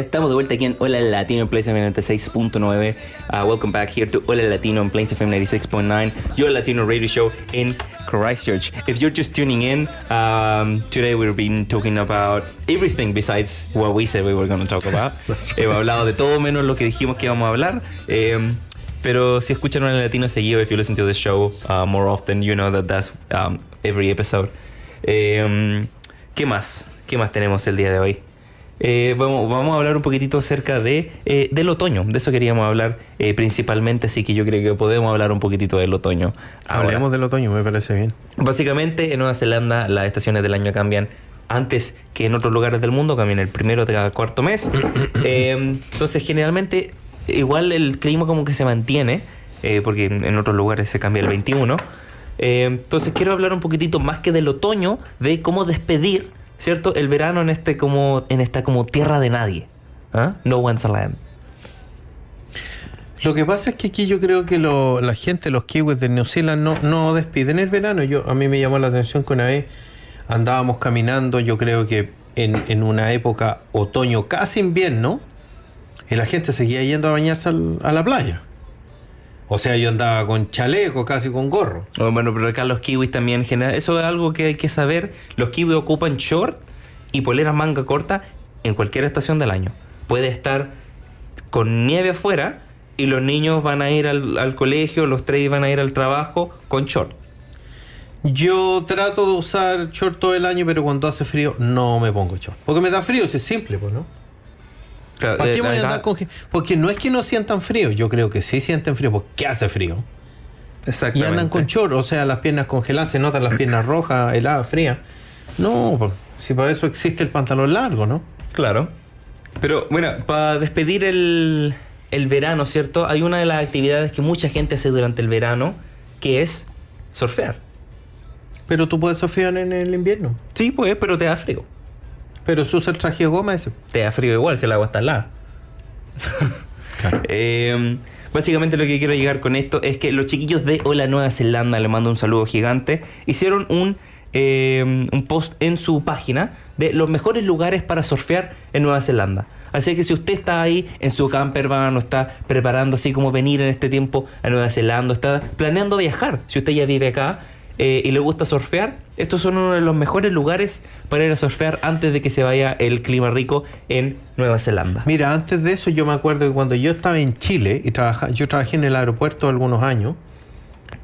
Estamos de vuelta aquí en Hola Latino en Place FM 96.9. Uh, welcome back here to Hola Latino en Place FM 96.9, your Latino radio show in Christchurch. If you're just tuning in, um, today we've been talking about everything besides what we said we were going to talk about. [LAUGHS] Hemos hablado de todo menos lo que dijimos que íbamos a hablar. Um, pero si escuchan Hola Latino seguido, if you listen to the show uh, more often, you know that that's um, every episode. Um, ¿Qué más? ¿Qué más tenemos el día de hoy? Eh, vamos, vamos a hablar un poquitito acerca de, eh, del otoño. De eso queríamos hablar eh, principalmente, así que yo creo que podemos hablar un poquitito del otoño. ahora. Hablemos del otoño, me parece bien. Básicamente, en Nueva Zelanda las estaciones del año cambian antes que en otros lugares del mundo, cambian el primero de cada cuarto mes. [COUGHS] Entonces, generalmente, igual el clima como que se mantiene, porque en otros lugares se cambia el 21. Eh, entonces, quiero hablar un poquitito más que del otoño, de cómo despedir, ¿cierto? El verano en este como en esta como tierra de nadie. ¿Ah? No one's land. Lo que pasa es que aquí yo creo que lo- la gente, los kiwis de New Zealand, no, no despiden el verano. Yo, a mí me llamó la atención que una vez andábamos caminando, yo creo que en, en una época otoño, casi invierno, y la gente seguía yendo a bañarse al- a la playa. O sea, yo andaba con chaleco, casi con gorro. Oh, Bueno, pero acá los kiwis también general, eso es algo que hay que saber. Los kiwis ocupan short y poleras manga corta en cualquier estación del año. Puede estar con nieve afuera y los niños van a ir al, al colegio, los tres van a ir al trabajo con short. Yo trato de usar short todo el año, pero cuando hace frío no me pongo short. Porque me da frío, si es simple, pues, ¿no? Claro, ¿Para qué voy a andar con Porque no es que no sientan frío, yo creo que sí sienten frío porque hace frío. Y Exactamente. andan con short, o sea, las piernas congeladas, se notan las piernas rojas, heladas, frías. No, si para eso existe el pantalón largo, ¿no? Claro. Pero bueno, para despedir el, el verano, ¿cierto? Hay una de las actividades que mucha gente hace durante el verano, que es surfear. Pero tú puedes surfear en el invierno. Sí, pues, pero te da frío. Pero se usa el traje de goma ese. te da frío igual si el agua está helada. [LAUGHS] Eh, Básicamente lo que quiero llegar con esto es que los chiquillos de Hola Nueva Zelanda, le mando un saludo gigante, hicieron un, eh, un post en su página de los mejores lugares para surfear en Nueva Zelanda. Así que si usted está ahí en su camper van o está preparando así como venir en este tiempo a Nueva Zelanda, o está planeando viajar, si usted ya vive acá eh, y le gusta surfear, estos son uno de los mejores lugares para ir a surfear antes de que se vaya el clima rico en Nueva Zelanda. Mira, antes de eso yo me acuerdo que cuando yo estaba en Chile y trabaja, yo trabajé en el aeropuerto algunos años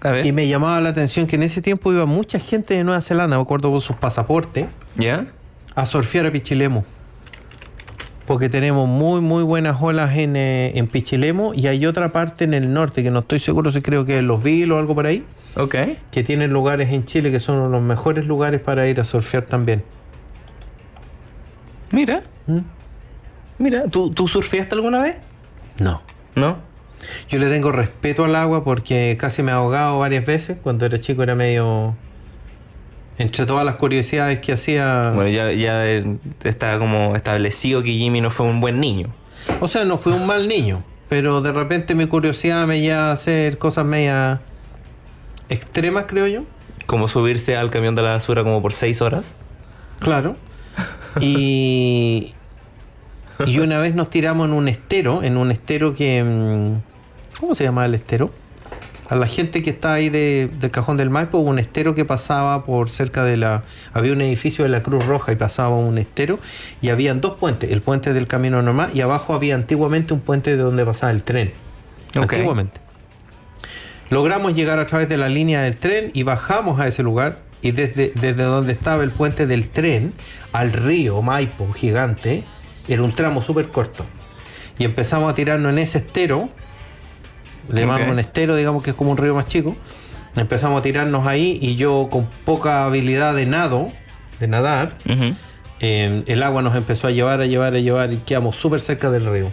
A ver. y me llamaba la atención que en ese tiempo iba mucha gente de Nueva Zelanda, me acuerdo con sus pasaportes, ¿Ya? a surfear a Pichilemu. Porque tenemos muy, muy buenas olas en, eh, en Pichilemu y hay otra parte en el norte que no estoy seguro si creo que es Los Vilos o algo por ahí, Ok. que tienen lugares en Chile que son los mejores lugares para ir a surfear también. Mira, ¿Mm? mira, ¿tú, ¿tú surfeaste alguna vez? No. ¿No? Yo le tengo respeto al agua porque casi me he ahogado varias veces. Cuando era chico era medio... Entre todas las curiosidades que hacía... Bueno, ya, ya está como establecido que Jimmy no fue un buen niño. O sea, no fui un mal niño. Pero de repente mi curiosidad me lleva a hacer cosas media extremas, creo yo. Como subirse al camión de la basura como por seis horas. Claro. Y... Y una vez nos tiramos en un estero, en un estero que... mm, ¿Cómo se llama el estero? A la gente que está ahí de, de Cajón del Maipo, un estero que pasaba por cerca de la... Había un edificio de la Cruz Roja y pasaba un estero y habían dos puentes, el puente del camino normal y abajo había antiguamente un puente de donde pasaba el tren. Antiguamente. Logramos llegar a través de la línea del tren y bajamos a ese lugar y desde, desde donde estaba el puente del tren al río Maipo gigante era un tramo súper corto. Y empezamos a tirarnos en ese estero, le llamamos un estero, digamos que es como un río más chico. Empezamos a tirarnos ahí y yo con poca habilidad de nado, de nadar, eh, el agua nos empezó a llevar, a llevar, a llevar y quedamos súper cerca del río.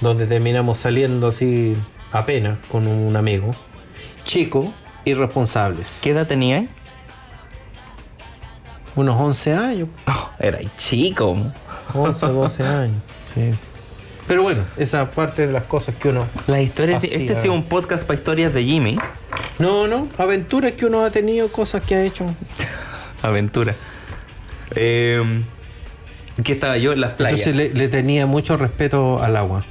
Donde terminamos saliendo así apenas con un amigo. Chico, irresponsables. ¿Qué edad tenía? Unos 11 años. [LAUGHS] Oh, era chico. 11, 12 años. Sí. Pero bueno, esa parte de las cosas que uno... Las historias de- este ha sido un podcast para historias de Jimmy. No, no, aventuras que uno ha tenido, cosas que ha hecho. [LAUGHS] Aventura. Eh, ¿Qué estaba yo en las playas? Entonces le, le tenía mucho respeto al agua.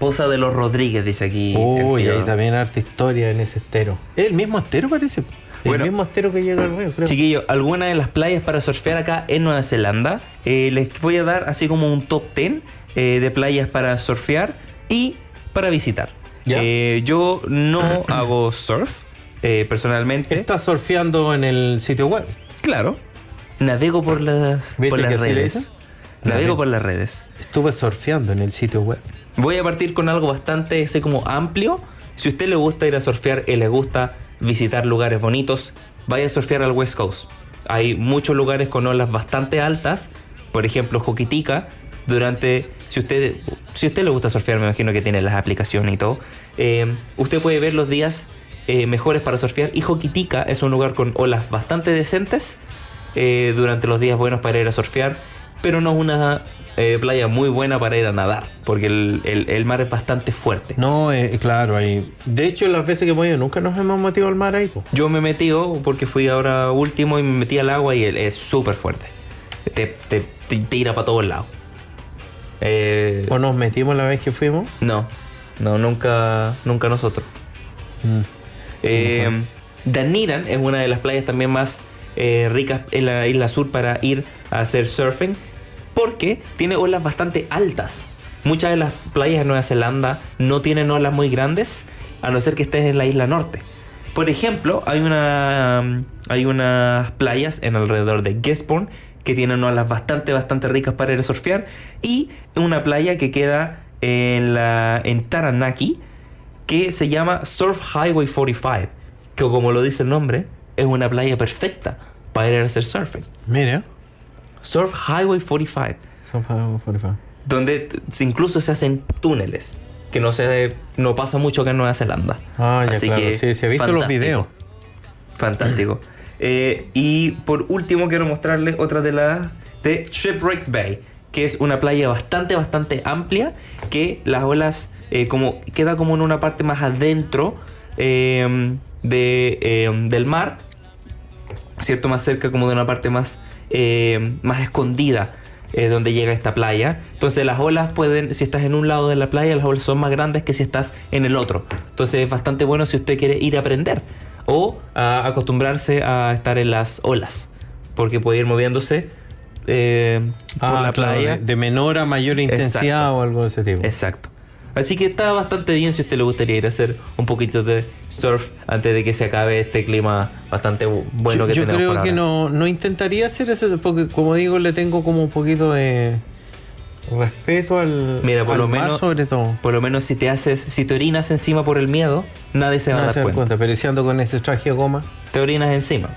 Poza de los Rodríguez, dice aquí. el Uy, tío. hay también harta historia en ese estero. ¿Es el mismo estero parece? El Bueno. mismo estero que llega al río, creo. Chiquillos, algunas de las playas para surfear acá en Nueva Zelanda. Eh, les voy a dar así como un top 10 eh, de playas para surfear y para visitar. Ya. Eh, yo no [CLEARS THROAT] hago surf eh, personalmente. Estás surfeando en el sitio web. Claro. Navego por las, ¿Viste por las redes. Navego. por las redes. Estuve surfeando en el sitio web. Voy a partir con algo bastante así como amplio. Si a usted le gusta ir a surfear y le gusta visitar lugares bonitos, vaya a surfear al West Coast. Hay muchos lugares con olas bastante altas, por ejemplo Joquitica, durante, si usted, si usted le gusta surfear, me imagino que tiene las aplicaciones y todo, eh, usted puede ver los días eh, mejores para surfear y Joquitica es un lugar con olas bastante decentes eh, durante los días buenos para ir a surfear, pero no es una eh, playa muy buena para ir a nadar, porque el, el- el mar es bastante fuerte. No, eh, claro, ahí. De hecho, las veces que hemos ido, nunca nos hemos metido al mar ahí. po. Yo me metí porque fui ahora último y me metí al agua y es súper fuerte. Te, te, te tira para todos lados. Eh, O nos metimos la vez que fuimos. no, no, nunca, nunca nosotros. Mm. Eh, Dunedin es una de las playas también más eh, ricas en la isla sur para ir a hacer surfing porque tiene olas bastante altas. Muchas de las playas de Nueva Zelanda no tienen olas muy grandes a no ser que estés en la isla norte. Por ejemplo, hay una um, hay unas playas en alrededor de Gisborne que tienen olas bastante bastante ricas para ir surfear y una playa que queda en la en Taranaki que se llama Surf Highway 45, que como lo dice el nombre, es una playa perfecta para ir a hacer surfing. Mira. Surf Highway 45, San Fernando 45. donde incluso se hacen túneles, que no se no pasa mucho acá en Nueva Zelanda. Ah, ya claro. Sí, sí, he visto los videos. Fantástico. [CLEARS THROAT] Eh, y por último quiero mostrarles otra de las de Shipwreck Bay, que es una playa bastante, bastante amplia, que las olas eh, como queda como en una parte más adentro eh, de, eh, del mar, ¿cierto? Más cerca como de una parte más, eh, más escondida eh, donde llega esta playa. Entonces las olas pueden, si estás en un lado de la playa, las olas son más grandes que si estás en el otro. Entonces es bastante bueno si usted quiere ir a aprender o a acostumbrarse a estar en las olas, porque puede ir moviéndose eh, por Ah, la claro, playa. de, de menor a mayor intensidad Exacto. o algo de ese tipo. Exacto. Así que está bastante bien si a usted le gustaría ir a hacer un poquito de surf antes de que se acabe este clima bastante bu- bueno yo que yo tenemos creo por que ahora. no, no intentaría hacer eso porque como digo le tengo como un poquito de respeto al, Mira, por al lo mar menos- sobre todo. Por lo menos si te haces, si te orinas encima por el miedo, nadie se va a dar cuenta. cuenta, pero si ando con ese traje de goma, Te orinas encima.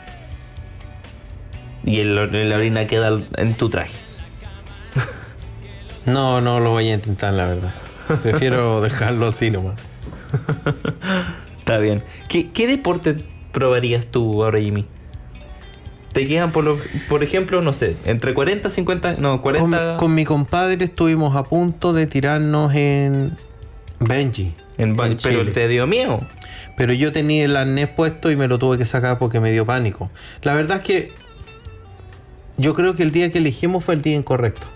Y el- la orina queda en tu traje. no, no lo voy a intentar la verdad. [LAUGHS] Prefiero dejarlo así nomás. Está bien. ¿Qué, qué deporte probarías tú ahora, Jimmy? Te quedan, por, lo- por ejemplo, no sé, entre 40, 50, no, 40 Con, con mi compadre estuvimos a punto de tirarnos en Benji. en en pero Chile. te dio miedo. Pero yo tenía el arnés puesto y me lo tuve que sacar porque me dio pánico. La verdad es que yo creo que el día que elegimos fue el día incorrecto.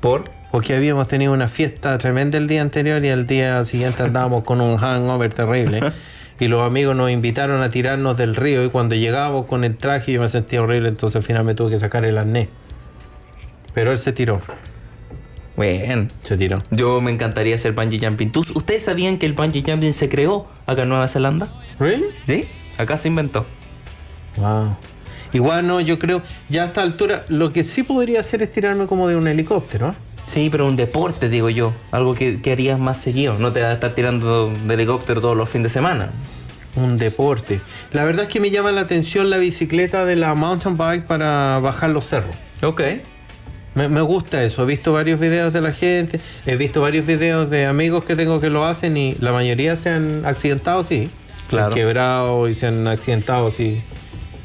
¿Por? Porque habíamos tenido una fiesta tremenda el día anterior y al día siguiente andábamos con un hangover terrible. [LAUGHS] Y los amigos nos invitaron a tirarnos del río y cuando llegábamos con el traje yo me sentía horrible, entonces al final me tuve que sacar el arnés. Pero él se tiró, Bueno, se tiró. yo me encantaría hacer bungee jumping. ¿Tú- ¿Ustedes sabían que el bungee jumping se creó acá en Nueva Zelanda? ¿Really? ¿Sí? Acá se inventó. Wow. Igual no, yo creo, ya a esta altura, lo que sí podría hacer es tirarme como de un helicóptero. ¿eh? Sí, pero un deporte, digo yo. Algo que, que harías más seguido. No te vas a estar tirando de helicóptero todos los fines de semana. Un deporte. La verdad es que me llama la atención la bicicleta de la mountain bike para bajar los cerros. Ok. Me, me gusta eso. He visto varios videos de la gente, he visto varios videos de amigos que tengo que lo hacen y la mayoría se han accidentado, sí. Claro. Se han quebrado y se han accidentado, sí.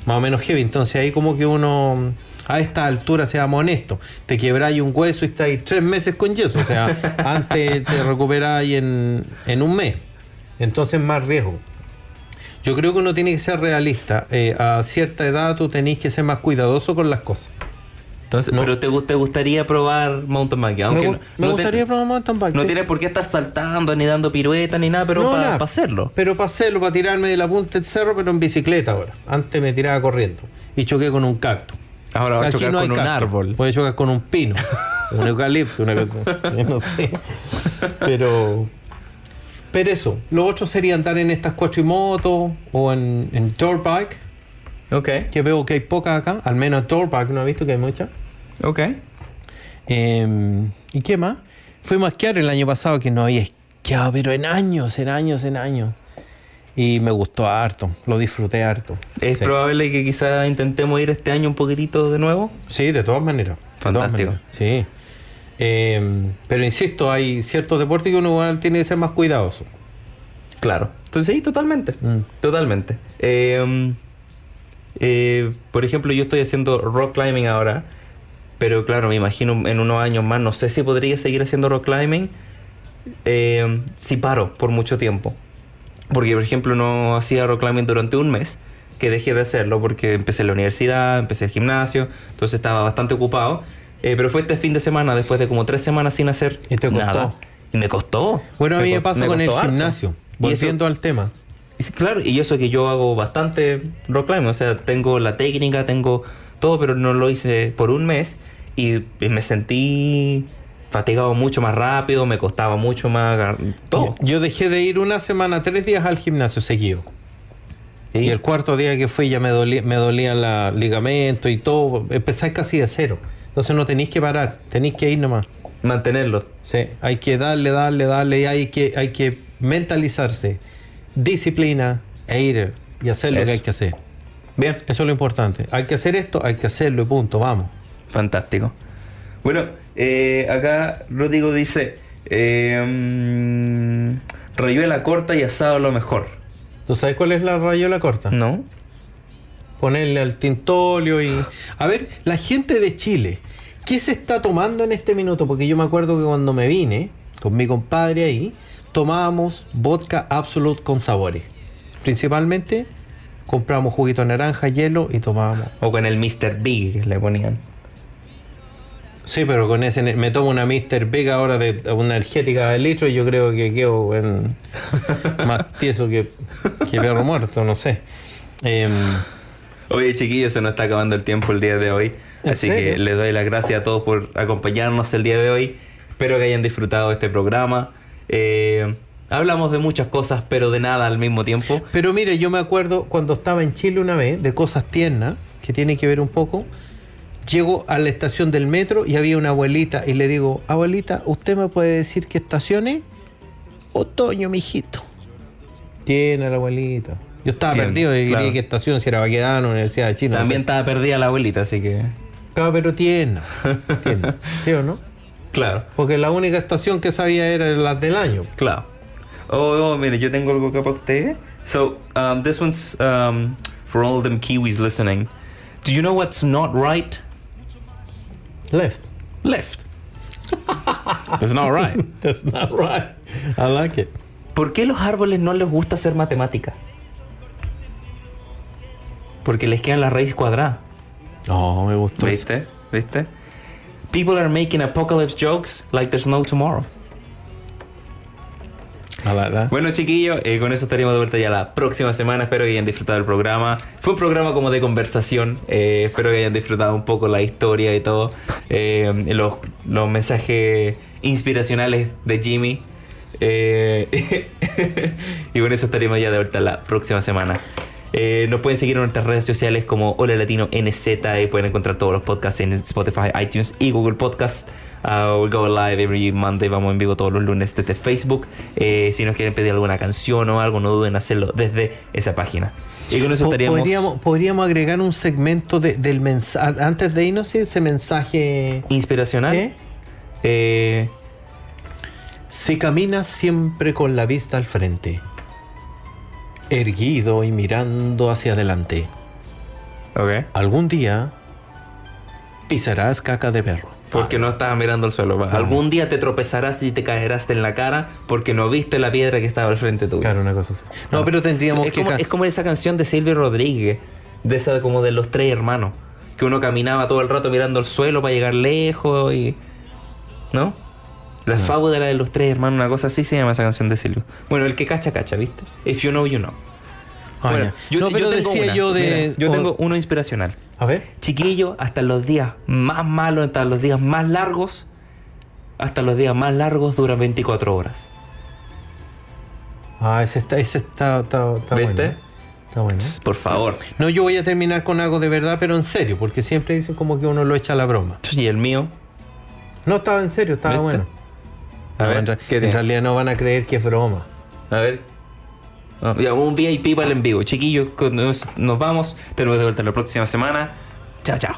Más o menos heavy. Entonces ahí como que uno, a esta altura, seamos honestos, te quebráis un hueso y estáis tres meses con yeso. O sea, [LAUGHS] antes te recuperáis en, en un mes. Entonces más riesgo. Yo creo que uno tiene que ser realista. Eh, a cierta edad tú tenés que ser más cuidadoso con las cosas. Entonces, No. pero te, te gustaría probar mountain bike, aunque me, no, me no te- gustaría probar mountain bike. no sí. tienes por qué estar saltando ni dando piruetas ni nada, pero para hacerlo. Pero para hacerlo, para tirarme de la punta del cerro, pero en bicicleta ahora. Antes me tiraba corriendo y choqué con un cactus. Ahora va a Aquí chocar no con un árbol. Puede chocar con un pino, un eucalipto, una cosa. no sé. Pero. Pero eso. Lo otro sería andar en estas cuatrimotos o en, en dirt bike, Ok, que veo que hay pocas acá. Al menos dirt bike, no he visto que hay muchas. ok. Eh, ¿Y qué más? Fuimos a esquiar el año pasado que no había esquiado, pero en años, en años, en años. Y me gustó harto, lo disfruté harto. ¿Es sí. probable que quizá intentemos ir este año un poquitito de nuevo? Sí, de todas maneras. todas Fantástico. maneras, Sí. Eh, pero insisto, hay ciertos deportes que uno igual tiene que ser más cuidadoso. Claro. Entonces sí, totalmente. Mm. Totalmente. Eh, eh, por ejemplo, yo estoy haciendo rock climbing ahora, pero claro, me imagino en unos años más, no sé si podría seguir haciendo rock climbing eh, si paro por mucho tiempo. Porque, por ejemplo, no hacía rock climbing durante un mes, que dejé de hacerlo porque empecé la universidad, empecé el gimnasio, entonces estaba bastante ocupado. Eh, pero fue este fin de semana, después de como tres semanas sin hacer ¿Y te costó? nada. Y me costó. Bueno, a mí me co- pasa con el harto. gimnasio. Volviendo al tema. y Claro, y eso que yo hago bastante rock climbing, o sea, tengo la técnica, tengo todo, pero no lo hice por un mes y me sentí fatigado mucho más rápido, me costaba mucho más, todo. Yo dejé de ir una semana, tres días al gimnasio seguido. ¿sí? Y el cuarto día que fui ya me dolía, me dolía la ligamento y todo. Empezáis casi de cero. Entonces no tenéis que parar, tenéis que ir nomás. Mantenerlo. Sí, hay que darle, darle, darle y hay que, hay que mentalizarse, disciplina e ir y hacer lo que hay que hacer. Bien, Eso es lo importante. Hay que hacer esto, hay que hacerlo y punto, vamos. fantástico. Bueno, eh, acá Rodrigo dice, eh, mm, rayuela corta y asado lo mejor. ¿Tú sabes cuál es la rayola corta? ¿No? Ponerle al tintolio y... A ver, la gente de Chile, ¿Qué se está tomando en este minuto? Porque yo me acuerdo que cuando me vine con mi compadre ahí, tomábamos vodka Absolute con sabores. Principalmente comprábamos juguito de naranja, hielo y tomábamos. O con el Mr. Big que le ponían. Sí, pero con ese me tomo una Mr. Big ahora de una energética de litro y yo creo que quedo en- [LAUGHS] más tieso que, que perro muerto, no sé. Em, Oye, chiquillos, se nos está acabando el tiempo el día de hoy. ¿En Así serio? que les doy las gracias a todos por acompañarnos el día de hoy. Espero que hayan disfrutado de este programa. Eh, hablamos de muchas cosas, pero de nada al mismo tiempo. Pero mire, yo me acuerdo cuando estaba en Chile una vez de cosas tiernas, que tiene que ver un poco. Llego a la estación del metro y había una abuelita y le digo, abuelita, ¿usted me puede decir qué estación es? Otoño, mijito. Tiene la abuelita. Yo estaba perdido y claro. quería qué estación, si era Baquedano, Universidad de Chile. no También sé. estaba perdida la abuelita, así que... Claro, pero tierna. [LAUGHS] tierna. ¿Sí o no? Claro, Porque la única estación que sabía era la del año. claro. Oh, oh, mire, yo tengo algo acá para usted. So, um, this one's um, for all them Kiwis listening. Do you know what's not right? Left. Left. It's not right. [LAUGHS] That's not right. I like it. ¿Por qué los árboles no les gusta hacer matemática? Porque les quedan la raíz cuadrada. No, me gustó. eso. ¿Viste? ¿Viste? People are making apocalypse jokes like there's no tomorrow. Bueno, chiquillos, eh, con eso estaríamos de vuelta ya la próxima semana. Espero que hayan disfrutado del programa. Fue un programa como de conversación. eh, espero que hayan disfrutado un poco la historia y todo. eh, los, los mensajes inspiracionales de Jimmy. [LAUGHS] y con eso estaríamos ya de vuelta la próxima semana. Eh, nos pueden seguir en nuestras redes sociales como Hola Latino NZ y pueden encontrar todos los podcasts en Spotify, iTunes y Google Podcast. Uh, we go live every Monday, vamos en vivo todos los lunes desde Facebook. Eh, si nos quieren pedir alguna canción o algo, no duden en hacerlo desde esa página. Y con eso estaríamos. Podríamos, podríamos agregar un segmento de- del mensaje, antes de irnos, ese mensaje. Inspiracional. ¿eh? Eh, Si caminas siempre con la vista al frente, erguido y mirando hacia adelante, ok. algún día pisarás caca de perro. Porque no estabas mirando al suelo. Algún día te tropezarás y te caerás en la cara porque no viste la piedra que estaba al frente tuyo. Claro, una cosa así. No, pero tendríamos es que. como, es como esa canción de Silvio Rodríguez, de esa como de los tres hermanos, que uno caminaba todo el rato mirando al suelo para llegar lejos y ¿no? La fábula de los tres hermanos, una cosa así se llama esa canción de Silvio. Bueno, el que cacha cacha, ¿viste? If you know you know. Ah, bueno, yo, no, yo pero tengo decía una. yo de. Mira, yo o- tengo uno inspiracional. A ver. Chiquillo, hasta los días más malos, hasta los días más largos, hasta los días más largos duran 24 horas. Ah, ese está, ese está, está, está ¿Viste? bueno. Está bueno. Por favor. No, yo voy a terminar con algo de verdad, pero en serio, porque siempre dicen como que uno lo echa a la broma. Y el mío. No estaba en serio, estaba ¿Viste? bueno. A No, ver, en, realidad no van a creer que es broma. A ver. Ya, un VIP para el en vivo. Chiquillos, nos, nos vamos. Tenemos de vuelta la próxima semana. Chao, chao.